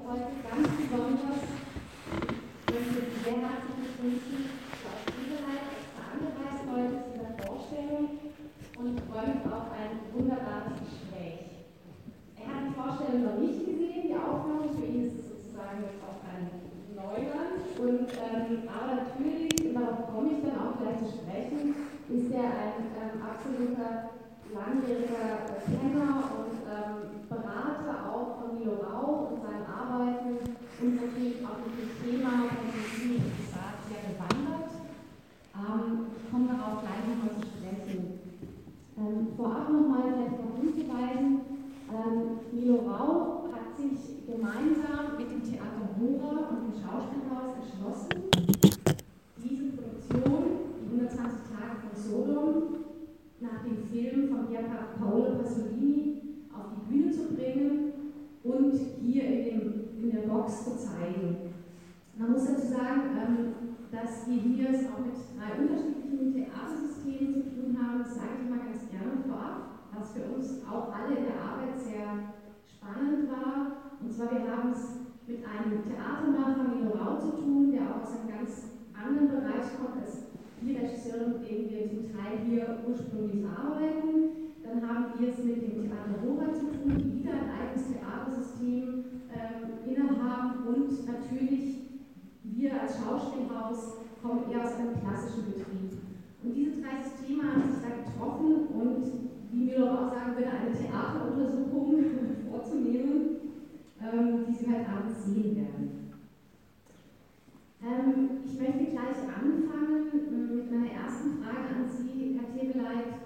Heute ganz besonders möchte ich sehr herzlich begrüßen Klaus Edelheit, extra angereist zu der Vorstellung und freue mich auf ein wunderbares Gespräch. Er hat die Vorstellung noch nicht gesehen, die Aufnahme, für ihn ist sozusagen jetzt auch ein Neuland. Aber natürlich, darauf komme ich dann auch gleich zu sprechen, ist er ein ähm, absoluter langjähriger äh, Kenner und ähm, Berater auch von Milo Rauch und natürlich auch mit dem Thema von Medizin und Gesagt sehr bewandert. Ähm, ich komme darauf gleich nochmal zu sprechen. Ähm, vorab nochmal vielleicht darauf hinzuweisen, ähm, Milo Rauch hat sich gemeinsam mit dem Theater Hora und dem Schauspielhaus entschlossen, diese Produktion, die 120 Tage von Sodom, nach dem Film von Paolo Pasolini auf die Bühne zu bringen und hier in, dem, Box zu zeigen. Man muss dazu sagen, ähm, dass wir hier es auch mit drei unterschiedlichen Theatersystemen zu tun haben. Das sage ich mal ganz gerne vorab, was für uns auch alle in der Arbeit sehr spannend war. Und zwar, wir haben es mit einem Theatermacher, Milo Rau, zu tun, der auch aus einem ganz anderen Bereich kommt als die Regisseure, mit denen wir zum Teil hier ursprünglich arbeiten. Dann haben wir es mit dem Theater Rora zu tun, die wieder ein eigenes Theatersystem innehaben und natürlich wir als Schauspielhaus kommen eher aus einem klassischen Betrieb. Und diese drei Systeme haben sich da getroffen und, wie Müller auch sagen würde, eine Theateruntersuchung vorzunehmen, ähm, die Sie heute Abend sehen werden. Ähm, ich möchte gleich anfangen äh, mit meiner ersten Frage an Sie, Herr Tebeleit.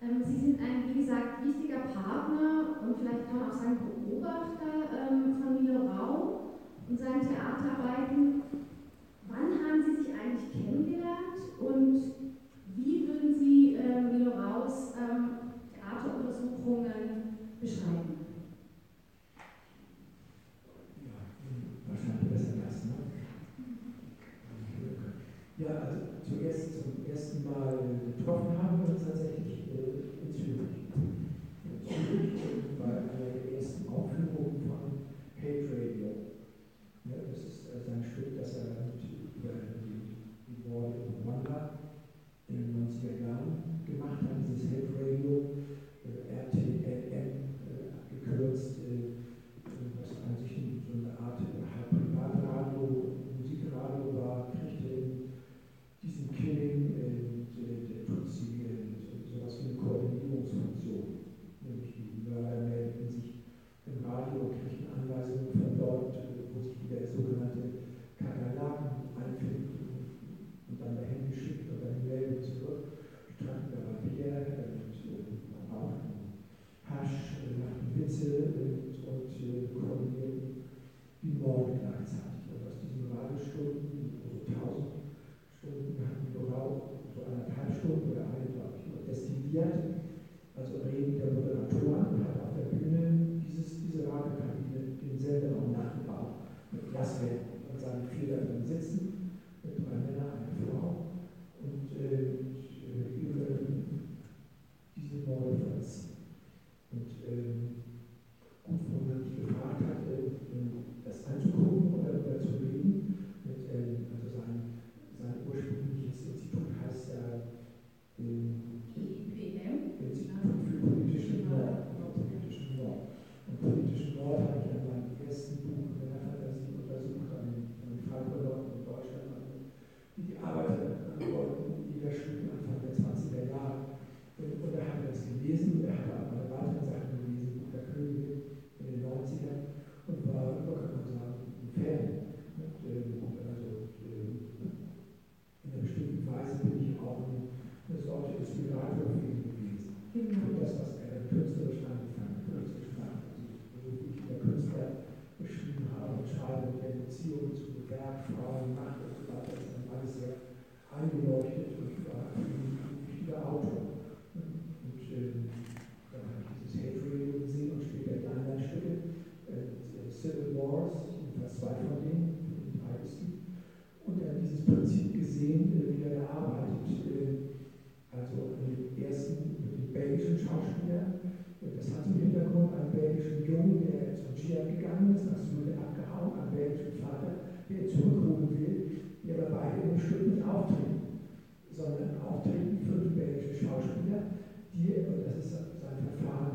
Ähm, Sie sind ein, wie gesagt, wichtiger Partner und vielleicht kann man auch sagen Beobachter ähm, von Milo Rau und seinen Theaterarbeiten.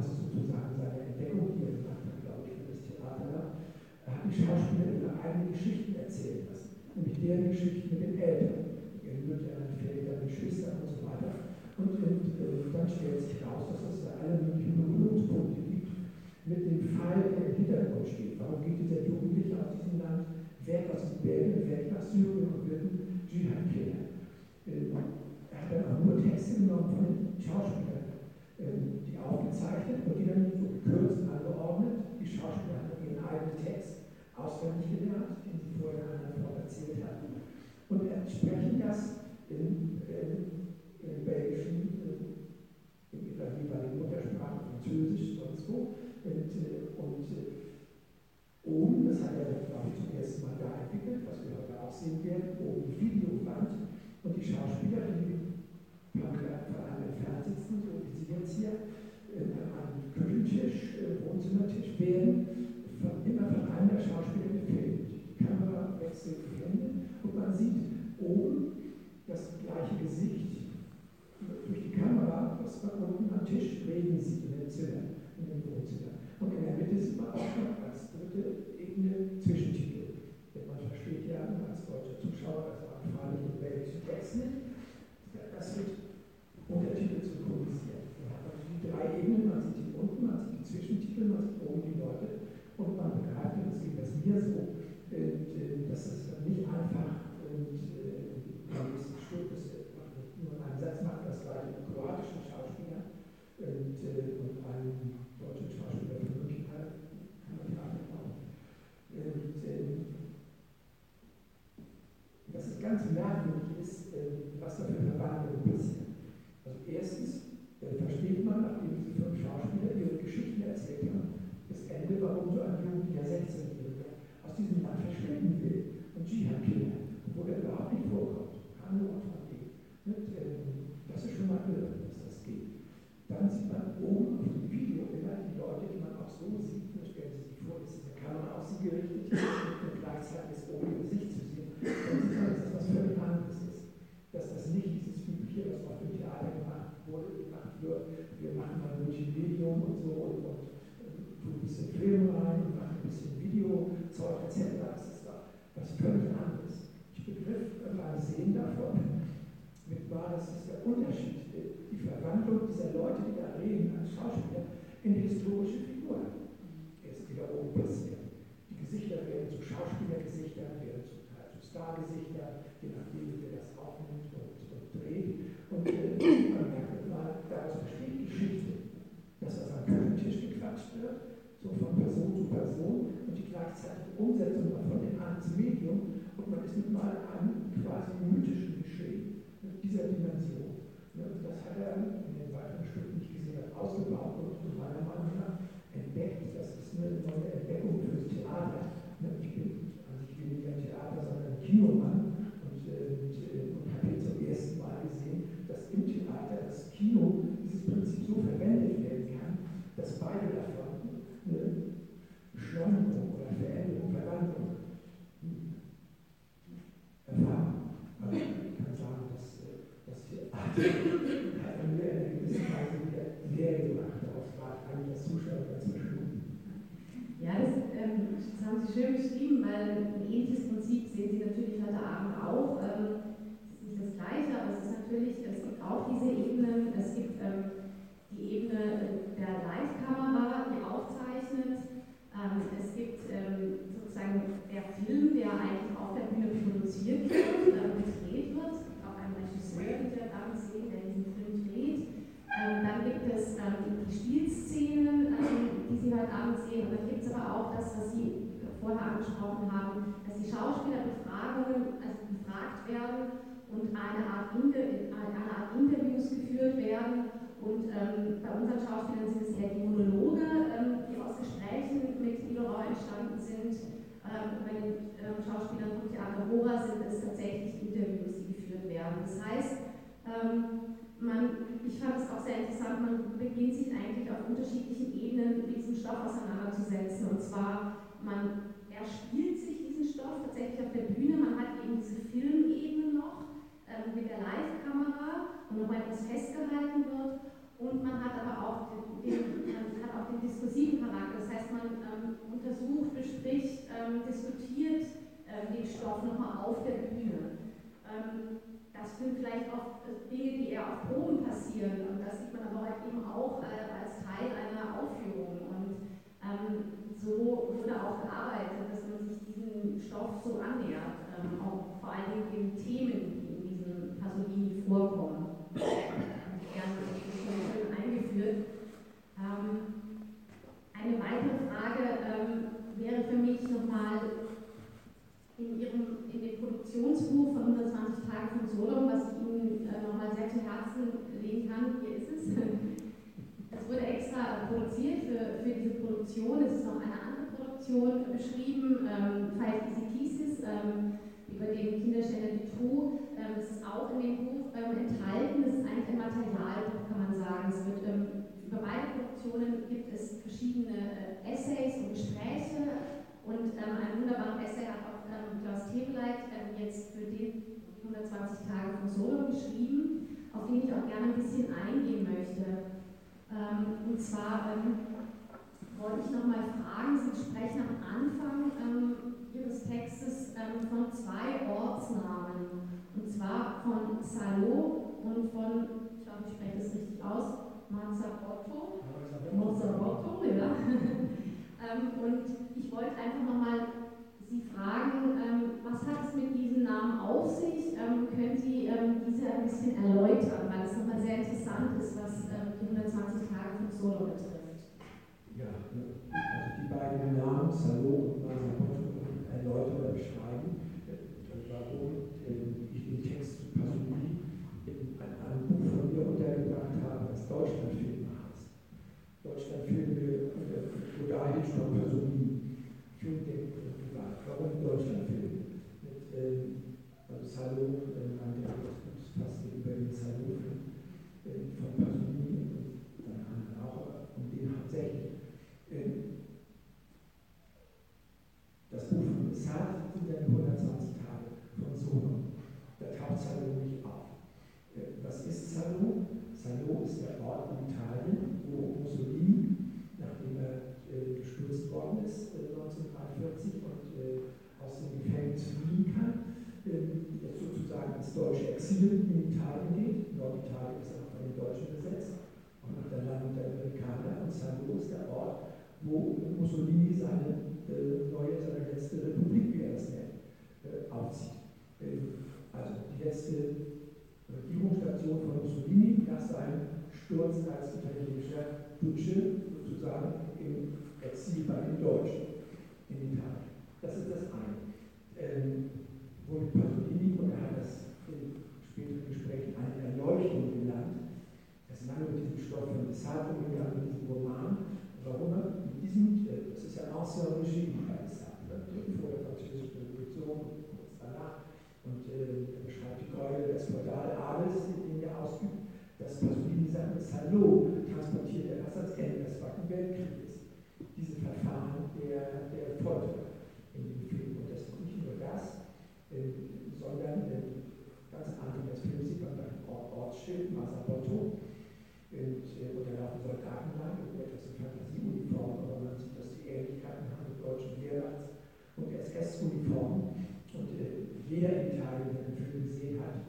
das ist sozusagen seine Entdeckung, die er gemacht hat, glaube ich, für das Theater, da hat die Schauspielerin ihre eigenen Geschichten erzählen lassen, nämlich deren Geschichten mit den Eltern, ihren Müttern, Vätern, Geschwistern und so weiter. Und, und äh, dann stellt sich heraus, dass es da alle möglichen Berührungspunkte gibt mit dem Fall, der im Hintergrund steht. Warum geht dieser Jugendliche aus diesem Land weg aus Belgien, weg nach Syrien und wird ein Dschihad-Killer? Ähm, er hat dann auch nur Texte genommen von den Schauspielern. Ähm, aufgezeichnet und die dann so gekürzt angeordnet. Die Schauspieler haben ihren eigenen Text auswendig gelernt, den sie vorher anderen erzählt hatten, und entsprechen das in, in, in belgischen, in ihrer jeweiligen Muttersprache, Französisch, sonst wo. Und, und oben, das hat er, glaube ich, zum ersten Mal da entwickelt, was wir heute auch sehen werden, oben die Videowand und die Schauspieler, die paar Meter von einem entfernt sitzen, so wie Sie jetzt hier, an Küchentisch, Wohnzimmertisch, werden von, immer von einem der Schauspieler gefilmt. Die Kamera wechselt die Hände und man sieht oben das gleiche Gesicht durch die Kamera, was man unten am Tisch reden sieht in dem Zimmer, in dem Wohnzimmer. Und in der Mitte sieht man auch noch als dritte Ebene Zwischentitel. Denn man versteht ja als deutscher Zuschauer, also auch freilich belgischen Text nicht. Das wird Untertitel. Man also die drei Ebenen, man sieht die unten, man sieht die Zwischentitel, man sieht oben die Leute und man begreift, und das geht das mir so, äh, dass es nicht einfach und äh, nächsten Stück, das nur einen Satz macht, das war ein kroatischen Schauspieler und, äh, und einen deutschen Schauspieler von München kann man ja auch. Und dass es ganz merkwürdig ist, was da für Verwandlungen passieren. Also erstens versteht man, nachdem diese fünf Schauspieler ihre Geschichten erzählt haben, das Ende, warum so ein Jugendlicher 16-Jähriger aus diesem Land verschwinden will und Dschihad-Killer, wo der überhaupt nicht vorkommt. Keine Antwort gibt. Das ist schon mal irre, dass das geht. Dann sieht man oben auf dem Video immer die Leute, die man auch so sieht. Stellen Sie sich vor, das ist eine Kamera auf sie gerichtet und gleichzeitig ist ihr Gesicht zu sehen. Dann sieht man, dass das was völlig anderes ist. Dass das nicht dieses übliche, was auf dem Theater gemacht wurde, gemacht wird. Wir machen mal ein Medium und so und, und tun ein bisschen Film rein und machen ein bisschen Videozeug etc. Das ist doch was völlig anderes. Ich begriff beim Sehen davon, war, das ist der Unterschied, die Verwandlung dieser Leute, die da reden als Schauspieler, in historische Figuren. Ist wiederum passiert. Die Gesichter werden zu Schauspielergesichtern, werden zum Teil zu Stargesichtern, je nachdem, wie wer das aufnimmt und, und dreht. Und äh, man merkt mal, daraus besteht Geschichte, dass das am Küchentisch gequatscht wird, so von Person zu Person und die gleichzeitige Umsetzung von dem ans Medium und man ist mit mal einem quasi mythischen Geschehen dieser Dimension. Das hat er in den weiteren Stücken nicht gesehen, hat ausgebaut und meiner Meinung nach entdeckt. Das ist eine neue Entdeckung fürs Theater. Ich bin, also ich bin nicht ein Theater, sondern ein Kinomann und, und, und habe zum ersten Mal gesehen, dass im Theater das Kino dieses Prinzip so verwendet werden kann, dass beide davon eine Beschleunigung oder Veränderung, Verwandlung erfahren. Also ich kann sagen, dass das Hat mir in einer gewissen Weise wieder Lehre gemacht. War eigentlich das Zuschauer ganz verschwunden. Ja, das, ähm, das, haben Sie schön beschrieben, weil ein ähnliches Prinzip sehen Sie natürlich heute Abend auch. Ähm, es ist nicht das Gleiche, aber es ist natürlich, es gibt auch diese Ebenen. Es gibt ähm, die Ebene der Live-Kamera, die aufzeichnet. Ähm, es gibt ähm, sozusagen der Film, der eigentlich auf der Bühne produziert wird, äh, gedreht wird. Auch einen Regisseur, den es ähm, die Spielszenen, ähm, die Sie heute Abend sehen. Und dann gibt es aber auch das, was Sie vorher angesprochen haben, dass die Schauspieler Befragungen, also befragt werden und eine Art, Inter eine Art Interviews geführt werden. Und ähm, bei unseren Schauspielern sind es eher die Monologe, ähm, die aus Gesprächen mit Leroy entstanden sind. Ähm, bei den ähm, Schauspielern von Theater Hora sind es tatsächlich Interviews, die geführt werden. Das heißt, ähm, man, ich fand es auch sehr interessant, man beginnt sich eigentlich auf unterschiedlichen Ebenen mit diesem Stoff auseinanderzusetzen. Und zwar, man erspielt sich diesen Stoff tatsächlich auf der Bühne, man hat eben diese Filmebene noch ähm, mit der Live-Kamera und nochmal etwas festgehalten wird. Und man hat aber auch den, man hat auch den diskursiven Charakter. Das heißt, man ähm, untersucht, bespricht, ähm, diskutiert ähm, den Stoff nochmal auf der Bühne. Ähm, das sind vielleicht auch Dinge, die eher auf Proben passieren und das sieht man aber halt eben auch äh, als Teil einer Aufführung. Und ähm, so wurde auch gearbeitet, dass man sich diesen Stoff so annähert, ähm, auch vor allen Dingen den Themen, die in diesem Pasolini vorkommen. Gerne schön eingeführt. Ähm, eine weitere Frage ähm, wäre für mich nochmal in, Ihrem, Produktionsbuch von 120 Tagen von Sodom, was ich Ihnen äh, nochmal sehr zu Herzen legen kann. Hier ist es. Es wurde extra produziert für, für diese Produktion. Es ist noch eine andere Produktion beschrieben, ähm, Five Easy Pieces, ähm, über den Kinderstelle Dutroux. Ähm, das ist auch in dem Buch ähm, enthalten. Das ist eigentlich ein Materialbuch, kann man sagen. Es wird ähm, über beide Produktionen gibt es verschiedene äh, Essays und Gespräche und einen wunderbaren Essay hat auch ähm, Klaus Tebeleit ähm, jetzt für den 120 Tage von Solo geschrieben, auf den ich auch gerne ein bisschen eingehen möchte. Ähm, und zwar ähm, wollte ich nochmal fragen, Sie sprechen am Anfang ähm, Ihres Textes von zwei Ortsnamen, und zwar von Salo und von, ich glaube, ich spreche das richtig aus, Marzabotto. Marzabotto, ja. ähm, und ich wollte einfach nochmal Sie fragen, ähm, was hat es mit diesem Namen auf sich? Ähm, können Sie ähm, diese ein bisschen erläutern, weil es nochmal sehr interessant ist, was die 120 Tage von Solo betrifft. Ja, also die beiden Namen, Salo und Marzabotto, erläutern oder beschreiben, äh, warum äh, ich den Text zu Pasolini in einem Buch von mir untergebracht habe, das Deutschlandfilme heißt. Deutschlandfilme, Godard, Hitchcock, Pasolini, Filmdenken und privat. Warum Deutschlandfilme? Mit, ähm, also Salo, ähm, an der das passt über den Salo äh, von Pasolini und dann anderen auch um den hauptsächlich. Ähm, das Buch von Sartre sind dann 120 Tage von Sohn. Da taucht Salo nicht auf. Äh, was ist Salo? Salo ist der Ort in Italien, wo Mussolini, nachdem er äh, gestürzt worden ist äh, 1943 und äh, aus dem Gefängnis fliehen kann, ähm, jetzt sozusagen ins deutsche Exil in Italien geht. Norditalien ist auch von den Deutschen besetzt, auch nach der Landung der Amerikaner. Und Salo ist der Ort, wo Mussolini seine äh, neue, seine letzte Republik, wie er das nennt, äh, aufzieht. Ähm, also die letzte Regierungsstation von Mussolini nach seinem Sturz als italienischer Duce sozusagen im Exil bei den Deutschen in Italien. Das ist das eine. Ähm, womit Pasolini, und er hat das in späteren Gesprächen eine Erleuchtung genannt, er ist lange mit diesem Stoff von Sartre gegangen, mit diesem Roman. Warum er mit diesem, äh, das ist ja Ancien Regime bei Sartre, vor der französischen Revolution, kurz danach, und äh, er beschreibt die Gräuel des Feudal-Adels, den er ausübt, dass Pasolini sein Salo transportiert er das ans Ende des Zweiten Weltkrieges. Diese Verfahren der, der Folter in dem Film. Und das ist nicht nur das, äh, sondern äh, ganz andere. Das Film sieht man beim Ort, Ortsschild, Masabotto. Und, äh, und da laufen Soldaten lang, etwas in Fantasieuniformen, aber man sieht, dass die Ähnlichkeiten haben mit deutschen Wehrmachts- und SS-Uniformen. Und äh, jeder in Italien, den Film gesehen hat,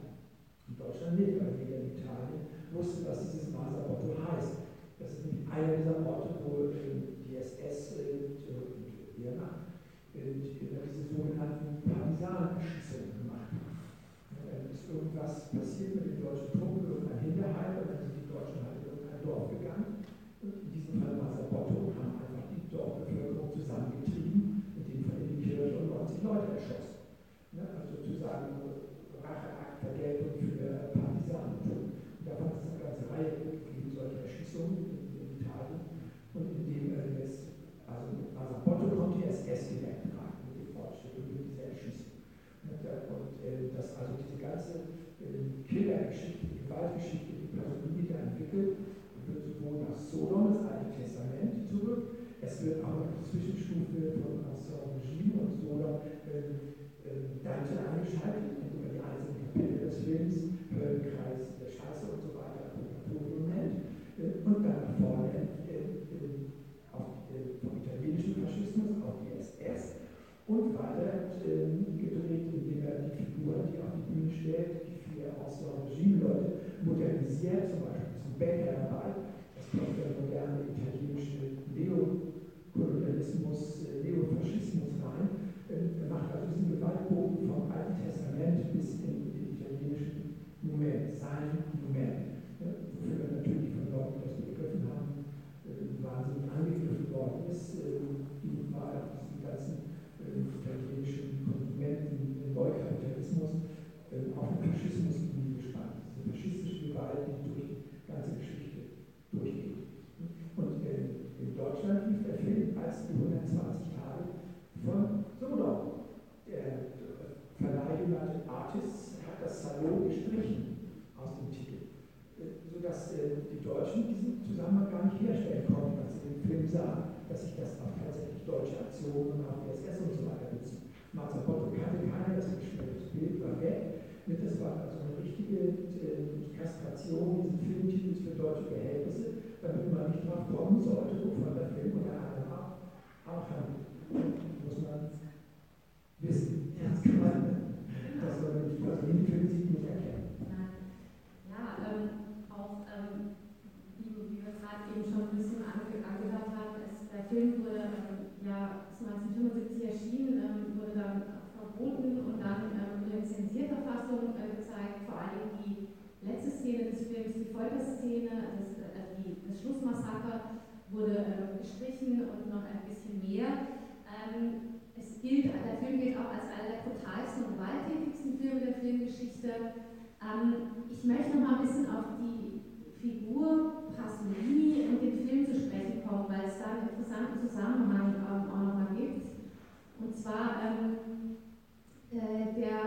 in Deutschland nicht, aber jeder in Italien wusste, was dieses Masabotto heißt. Das ist nämlich einer dieser Orte, wo die SS und Wehrmacht diese sogenannten Partisanenerschießungen gemacht haben. Dann ist irgendwas passiert mit den deutschen Truppen, irgendein Hinterhalt, und dann sind die Deutschen halt in irgendein Dorf gegangen. Und in diesem Fall Masabotto haben einfach die Dorfbevölkerung zusammengetrieben, in dem Fall in die Kirche und 90 Leute erschossen. Also sozusagen Racheakt, Vergeltung für Partisanentum. Und davon ist es eine ganze Reihe gegeben, Erschießungen in, in Italien. Und in dem äh, jetzt, also mit Masabotto kommt die SS direkt rein, mit Fortschritt und mit dieser Erschießung. Und, äh, äh, dass also diese ganze äh, Killergeschichte, die Gewaltgeschichte, die Pasolini da entwickelt, wird sowohl nach Sodom, das Alte Testament, zurück, es wird auch noch die Zwischenstufe von Ancien Regime und Sodom äh, Dante eingeschaltet, er die einzelnen Kapitel des Films, Höllenkreis der Scheiße und so weiter, Purgatorium nennt. Und dann nach vorne auf, vom italienischen Faschismus auf die SS und weiter stellt, die vier Ancien Regime-Leute, modernisiert, zum Beispiel zum Bäcker dabei, das kommt der moderne italienische Neokolonialismus, äh, Neofaschismus rein. Ähm, er macht also diesen Gewaltbogen vom Alten Testament bis in den italienischen Moment, sein Moment, wofür er natürlich von Leuten, die das begriffen haben, äh, wahnsinnig angegriffen worden ist. Ihm war er auf diesen ganzen italienischen Kontinenten, Neukapitalismus, auf den Faschismus gespannt. Diese faschistische Gewalt, die durch die ganze Geschichte durchgeht. Und in Deutschland lief der Film als die 120 Tage von Sodom. Der Verleih United Artists hat das Salon gestrichen aus dem Titel, sodass die Deutschen diesen Zusammenhang gar nicht herstellen konnten, als sahen, dass sich das auf tatsächlich deutsche Aktionen auf DSS und so weiter bezieht. Marzabotto kannte keiner, das Bild war weg. Das war also eine richtige äh, Kastration dieses Filmtitels für deutsche Verhältnisse, damit man nicht drauf kommen sollte, wovon der Film unter anderem auch, auch handelt. Muss man wissen. Das kann man, dass man nicht also den Film sieht, nicht erkennen. Ja, ähm, auch ähm, wie, wir gerade eben schon ein bisschen angehört haben, der Film wurde ähm, ja 1975 erschienen, ähm, wurde dann verboten und dann ähm, in zensierter Fassung äh, gezeigt, vor allem die letzte Szene des Films, die Folterszene, das, äh, die, das Schlussmassaker wurde äh, gestrichen und noch ein bisschen mehr. Ähm, es gilt, der Film gilt auch als einer der brutalsten und gewalttätigsten Filme der Filmgeschichte. Ähm, ich möchte noch mal ein bisschen auf die Figur Pasolini und den Film zu sprechen kommen, weil es da einen interessanten Zusammenhang ähm, auch nochmal gibt. Und zwar, ähm, äh, der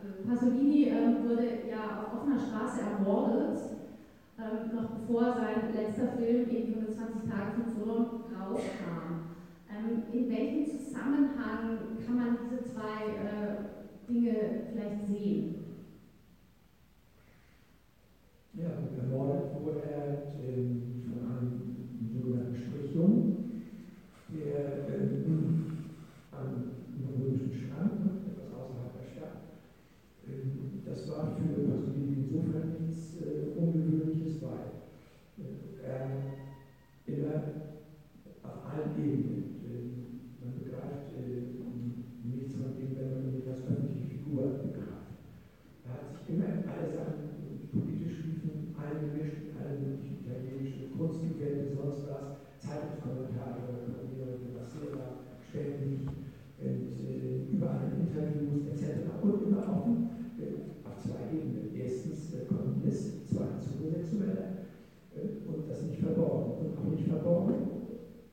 äh, Pasolini ähm, wurde ja auf offener Straße ermordet, ähm, noch bevor sein letzter Film, eben 120 Tage von Sodom, rauskam. Ähm, in welchem Zusammenhang kann man diese zwei äh, Dinge vielleicht sehen? Ja, ermordet wurde er ähm, von einem sogenannten Strichjungen, der ähm, am römischen Schrank, etwas außerhalb der Stadt, ähm, das war für Pasolini insofern nichts äh, Ungewöhnliches, weil äh, er immer auf allen Ebenen, äh, man begreift äh, nichts von dem, wenn man ihn als öffentliche Figur begreift. Er hat sich immer in alle Sachen politisch liefen, eingemischt in alle möglichen italienische Kunstevents, sonst was, Zeitungskommentare, Corriere della Sera, ständig, und, äh, überall Interviews etc. Und immer offen äh, auf zwei Ebenen. Erstens äh, Kommunist, zweitens Homosexueller äh, und das nicht verborgen. Und auch nicht verborgen,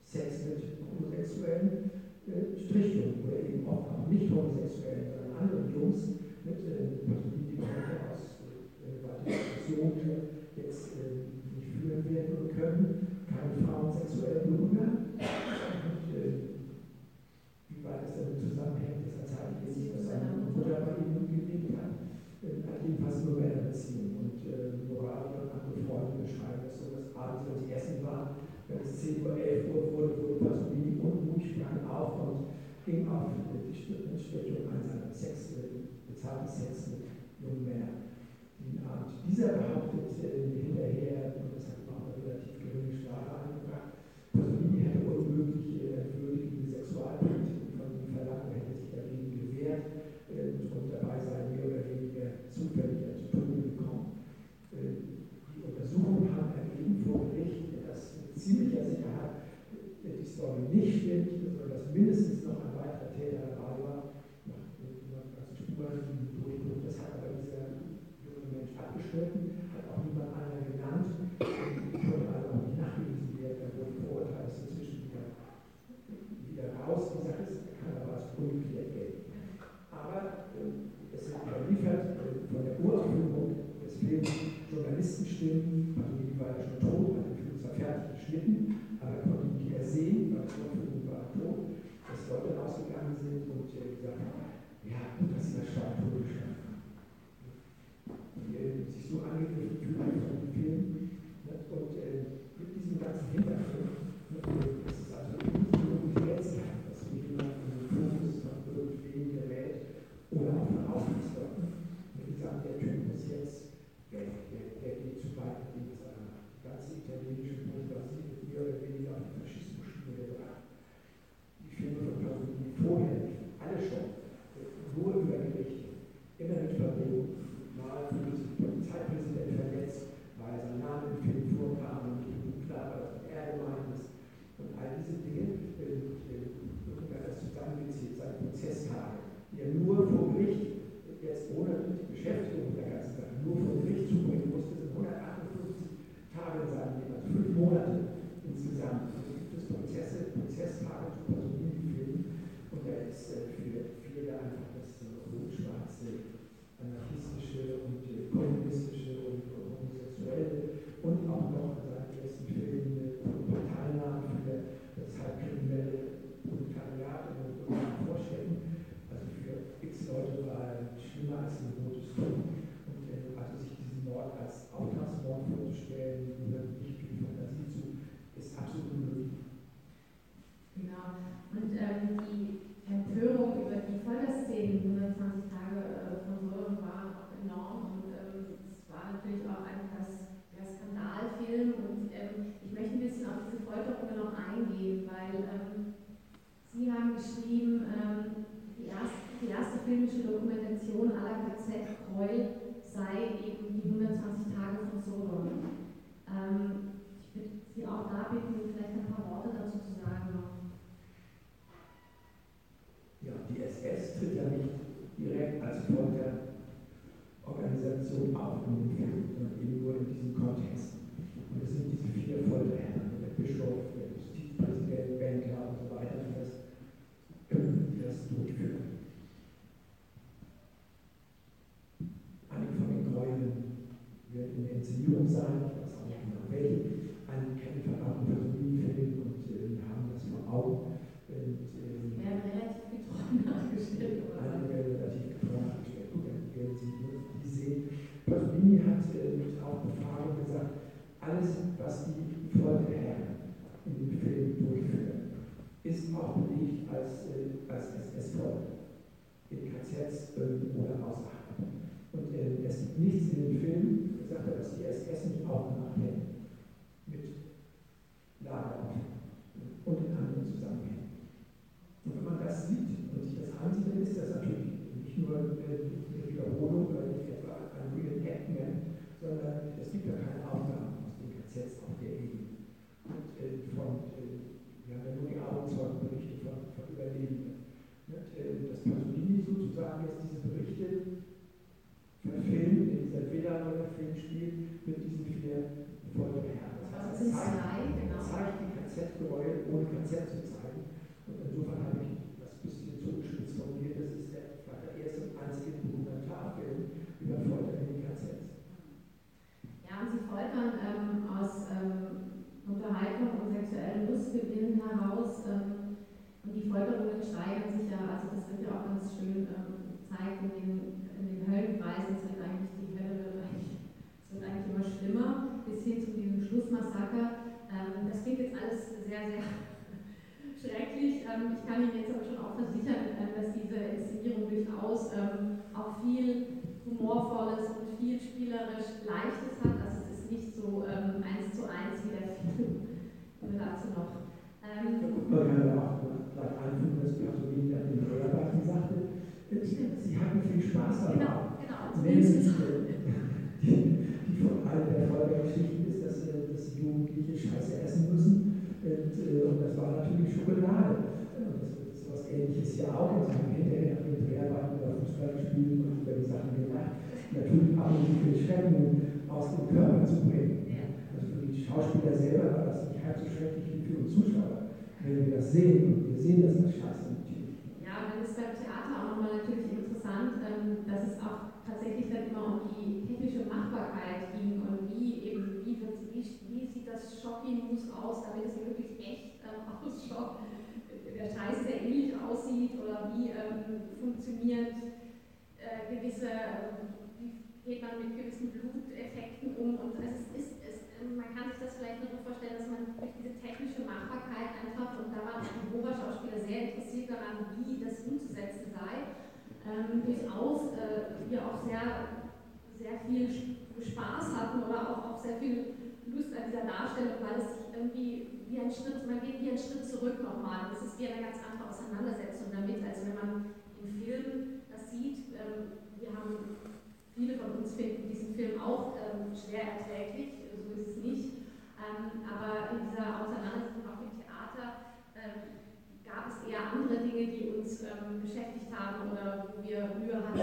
Sex mit homosexuellen äh, Strichjungen oder eben auch nicht homosexuellen, sondern anderen Jungs mit äh, die aus Diskussionen jetzt äh, nicht führen werden und können, keine Frauen sexuell berühren. Und äh, wie weit es damit zusammenhängt, er zeitlich nicht, dass seine Mutter bei ihm gelebt hat. Äh, jedenfalls nur Männerbeziehung. Und äh, Moral und andere Freunde beschreiben sie essen waren, wenn es 10 Uhr, 11 Uhr wurde, wurde Pasolini unruhig, sprang auf und ging auf die Störung an seinen Sex, bezahlten Sex mit jungen Männern. Dieser behauptet äh, hinterher, in dieser Villa, wo der Film spielt, mit diesen vier Folterherren. Das heißt, es zeigt, genau. zeigt die KZ-Gräuel, ohne KZ zu zeigen. Und insofern habe ich das ein bisschen zugespitzt formuliert, das ist der, der erste und einzige Dokumentarfilm über Folter in den KZs. Ja, und sie foltern ähm, aus ähm, Unterhaltung und sexuellen Lustgewinn heraus. Ähm, und die Folterungen steigern sich ja, also das wird ja auch ganz schön ähm, gezeigt in den in den Höllenkreisen, es wird eigentlich die Hölle wird eigentlich, es wird eigentlich immer schlimmer, bis hin zu diesem Schlussmassaker. Ähm, das klingt jetzt alles sehr, sehr schrecklich. Ähm, ich kann Ihnen jetzt aber schon auch versichern, äh, dass diese Inszenierung durchaus ähm, auch viel Humorvolles und viel spielerisch Leichtes hat. Also es ist nicht so ähm, eins zu eins wie der Film. Oder dazu noch. Ähm, man kann ja auch gleich einfügen, dass Pasolini an den Dreharbeiten sagte, Sie hatten viel Spaß daran. Genau, genau die, die von einer der Folgegeschichten ist, dass Jugendliche Scheiße essen müssen. Und, äh, das war natürlich Schokolade. Und das ist sowas ähnliches hier auch. Sie haben hinterher mit Dreharbeiten über Fußball gespielt und über die Sachen gemacht. Natürlich auch um die Schrecken aus dem Körper zu bringen. Also für die Schauspieler selber war das nicht halb so schrecklich wie für uns Zuschauer. Wenn wir das sehen und wir sehen das als Scheiße natürlich. Ja, dann ist beim Theater auch nochmal natürlich interessant, ähm, dass es auch tatsächlich dann immer um die technische Machbarkeit ging und wie eben, wie, wird, wie, das Schocki-Mus aus, damit es wirklich echt ähm, ausschaut, der Scheiß sehr ähnlich aussieht oder wie ähm, funktioniert. Äh, gewisse, äh, wie geht man mit gewissen Bluteffekten um und es ist, es, man kann sich das vielleicht so vorstellen, dass man durch diese technische Machbarkeit einfach, und da waren die Oberschauspieler sehr interessiert daran, wie das umzusetzen sei, ähm, durchaus äh, wir auch sehr, sehr viel Spaß hatten oder auch, auch sehr viel Lust an dieser Darstellung, weil es sich irgendwie wie ein Schritt, man geht wie ein Schritt zurück nochmal. Das ist wie eine ganz andere Auseinandersetzung damit, als wenn man im Film das sieht. Ähm, wir haben, viele von uns finden diesen Film auch ähm, schwer erträglich so ist es nicht. Ähm, aber in dieser Auseinandersetzung auch im Theater gab es eher andere Dinge, die uns beschäftigt haben oder wo wir Mühe hatten,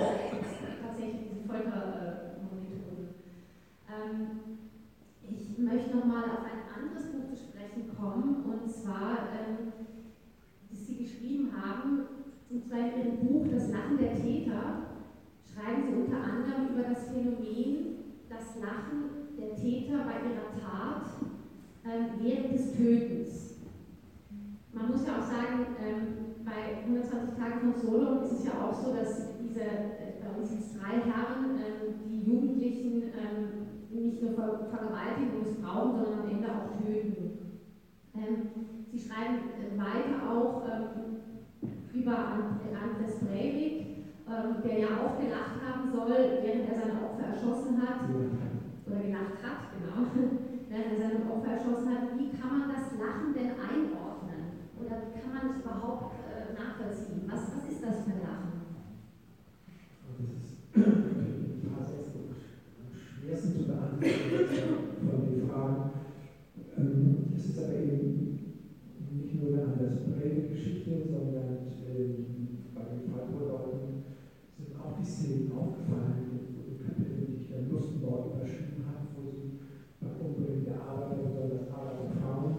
tatsächlich diese Foltermethoden. Ich möchte nochmal auf ein anderes Buch zu sprechen kommen, und zwar, ähm, das Sie geschrieben haben, und zwar in Ihrem Buch Das Lachen der Täter, schreiben Sie unter anderem über das Phänomen, das Lachen der Täter bei ihrer Tat ähm, während des Tötens. Man muss ja auch sagen, ähm, bei 120 Tagen von Solo ist es ja auch so, dass diese, äh, bei uns drei Herren, ähm, die Jugendlichen ähm, nicht nur ver vergewaltigen und missbrauchen, sondern am Ende auch töten. Ähm, sie schreiben äh, weiter auch ähm, über Andres Breivik soll, während er seine Opfer erschossen hat, oder gelacht hat, genau, während er seine Opfer erschossen hat, wie kann man das Lachen denn einordnen? Oder wie kann man es überhaupt äh, nachvollziehen? Was, was ist das für ein Lachen? Das ist ein paar Sätze am schwersten zu beantworten von den Fragen. Ähm, Es ist aber eben nicht nur eine Anders Geschichte, sondern ähm, bei den Freiburg-Leuten sind auch die Szenen aufgefallen, wo die Kapitel, die ich dann Lustenwort überschrieben habe, wo sie beim Umbringen der Arbeiter, besonders Arbeiterfrauen,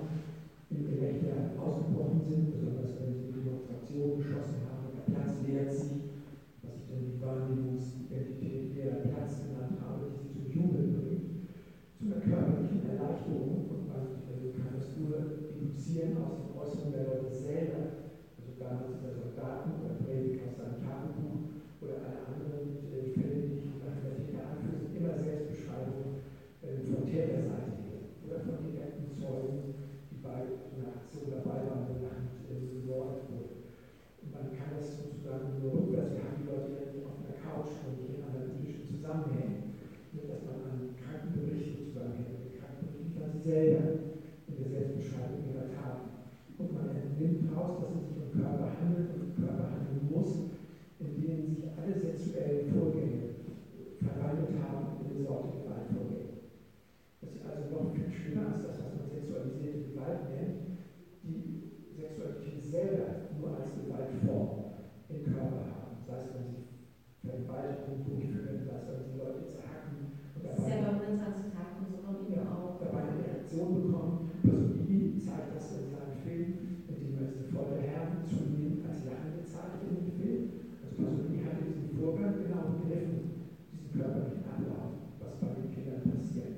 in Gelächter ausgebrochen sind, besonders wenn sie die Demonstration geschossen haben. Der Platz leert sich, was ich dann die Wahrnehmungsidentität leerer Platz genannt habe, die sie zum Jubel bringt, zu einer körperlichen Erleichterung. Und man äh, kann das nur deduzieren aus den Äußerungen der Leute selber, also damals dieser Soldaten oder Prediger aus seinem Tagebuch oder alle anderen äh, Fälle, die ich nach der Täter anführe, sind immer Selbstbeschreibungen äh, von Täterseite her oder von direkten Zeugen, die bei einer Aktion dabei waren, wo Land äh, gemordet wurde. Und man kann das sozusagen nur rückwärts, wir haben die Leute ja nicht auf einer Couch und nicht in analytischen Zusammenhängen, nur dass man an Krankenberichte zusammenhängt. Die Krankenberichte liefern sie selber in der Selbstbeschreibung ihrer Taten. Und man entnimmt raus, dass es sich um Körper handelt Körper handeln muss, in denen sich alle sexuellen Vorgänge verwandelt haben in eine Sorte Gewaltvorgänge. Das ist also noch viel schlimmer als das, was man sexualisierte Gewalt nennt, die Sexualität selber nur als Gewaltform im Körper haben. Sei es, wenn sie Vergewaltigung durchführen, sei es, wenn sie Leute zerhacken und Das ist ja bei uns heutzutage und so und eben auch. dabei eine Reaktion bekommen. Pasolini zeigt das in seinem Film, Folterherren zunehmend als gezeigt in dem Film. Also Pasolini hatte diesen Vorgang genau begriffen, diesen körperlichen Ablauf, was bei den Kindern passiert.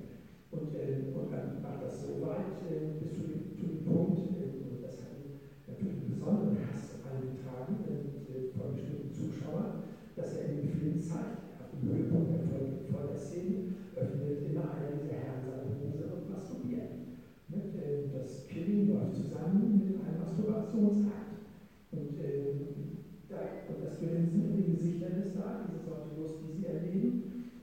Und, äh, und dann macht das so weit äh, bis zu dem, zu dem Punkt, äh, und das hat natürlich einen besonderen Hass eingetragen äh, von bestimmten Zuschauern, dass er in dem Film zeigt, auf dem Höhepunkt der Folge- Folterszenen, öffnet immer einer dieser Herren seine Hose und masturbiert. Äh, Das Killing läuft zusammen mit einem Masturbationsakt. Und, da, und das Gesichtern ist da, diese Sorte Lust, die sie erleben.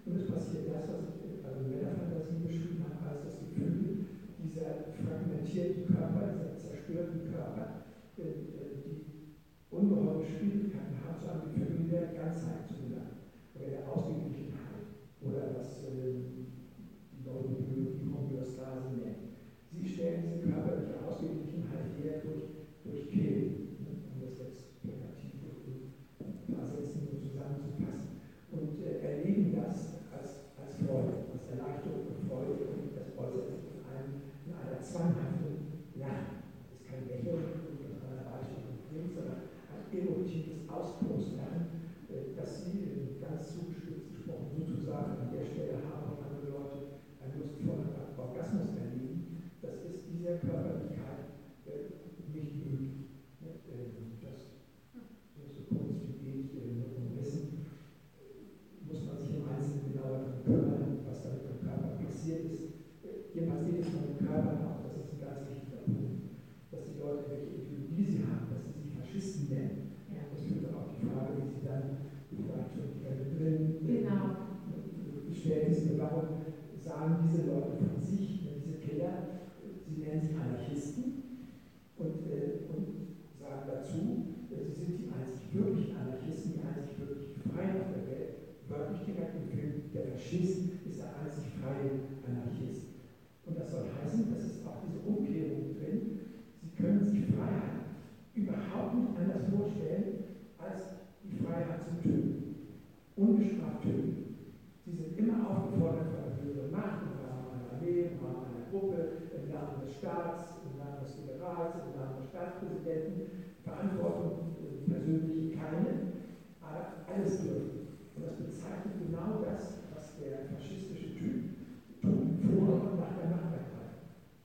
Und es passiert das, was ich also in Männerfantasie beschrieben habe, als das Gefühl dieser fragmentierten Körper, dieser zerstörten Körper, äh, äh, die ungeheure Schwierigkeiten haben, zu einem Gefühl der Ganzheit zu gelangen oder der Ausgeglichenheit oder was äh, die Neurobiologie Homöostase nennt. Sie stellen diese körperliche Ausgeglichenheit her durch, durch Killen, ne, um das jetzt plakativ in ein paar Sätzen nur zusammenzufassen. Und äh, erleben das als, als Freude, als Erleichterung und Freude und das äußert sich in, einem, in einer zwanghaften Lachen. Das ist kein Lächeln und einer Erleichterung klingt, sondern ein emotives Ausbruchslachen, äh, das sie äh, ganz zugespitzt gesprochen sozusagen an der Stelle haben, wo andere Leute einen lustvollen Orgasmus erleben. Das ist dieser Körperlichkeit äh, nicht möglich. Ne? Äh, Das so kurz wie geht äh, umrissen, muss man sich im Einzelnen genauer darum kümmern, was da mit dem Körper passiert ist. Äh, Jedenfalls geht es von dem Körper ab, das ist ein ganz wichtiger Punkt, dass die Leute, welche Ideologie sie haben, dass sie sich Faschisten nennen. Ja. Das führt dann auf die Frage, wie sie dann vielleicht schon gerne drin Genau. gestellt ist, warum sagen diese Leute von sich, ne, diese Killer, sie nennen sich Anarchisten und, äh, und sagen dazu, äh, sie sind die einzig wirklichen Anarchisten, die einzig wirklich Freien auf der Welt. Wörtlich direkt im Film, der Faschist ist der einzig freie Anarchist. Und das soll heißen, das ist auch diese Umkehrung drin, sie können sich Freiheit überhaupt nicht anders vorstellen als die Freiheit zum Töten. Ungestraft töten. Sie sind immer aufgefordert höheren Macht, im Rahmen einer Armee, im Rahmen einer Gruppe, im Namen des Staats, im Namen des Generals, im Namen des Staatspräsidenten. Verantwortung äh, persönlich keine, aber alles dürfen. Und das bezeichnet genau das, was der faschistische Typ tut, vor und nach der Machtergreifung.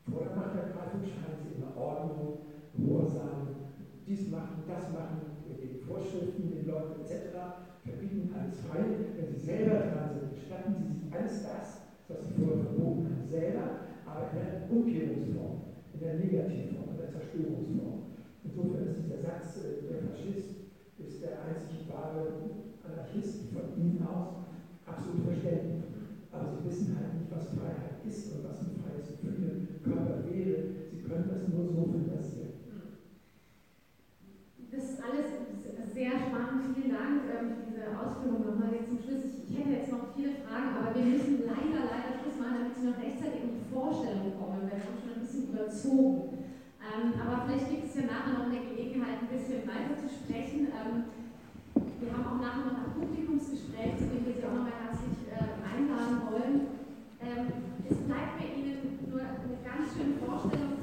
Vor der Machtergreifung scheinen sie immer Ordnung, Gehorsam, dies machen, das machen, gegen Vorschriften, den Leuten etc., verbieten alles frei. Wenn sie selber dran sind, gestatten sie sich alles das, was sie vorher verboten haben, selber, aber in der Umkehrungsform, in der Negativform, in der Zerstörungsform. Insofern ist dieser Satz, äh, der Faschist ist der einzig wahre Anarchist von ihnen aus, absolut verständlich. Aber sie wissen halt nicht, was Freiheit ist und was ein freies Gefühl Körper wäre. Sie können das nur so fantasieren. Das ist alles sehr spannend. Vielen Dank ähm, für diese Ausführung nochmal jetzt zum Schluss. Ich, hätte jetzt noch viele Fragen, aber wir müssen leider, leider Schluss machen, damit Sie noch rechtzeitig in die Vorstellung kommen. Wir haben schon ein bisschen überzogen. Ähm, aber vielleicht gibt es ja nachher noch eine Gelegenheit, ein bisschen weiter zu sprechen. Ähm, wir haben auch nachher noch ein Publikumsgespräch, zu dem wir Sie auch nochmal herzlich äh, einladen wollen. es bleibt mir Ihnen nur eine ganz schöne Vorstellung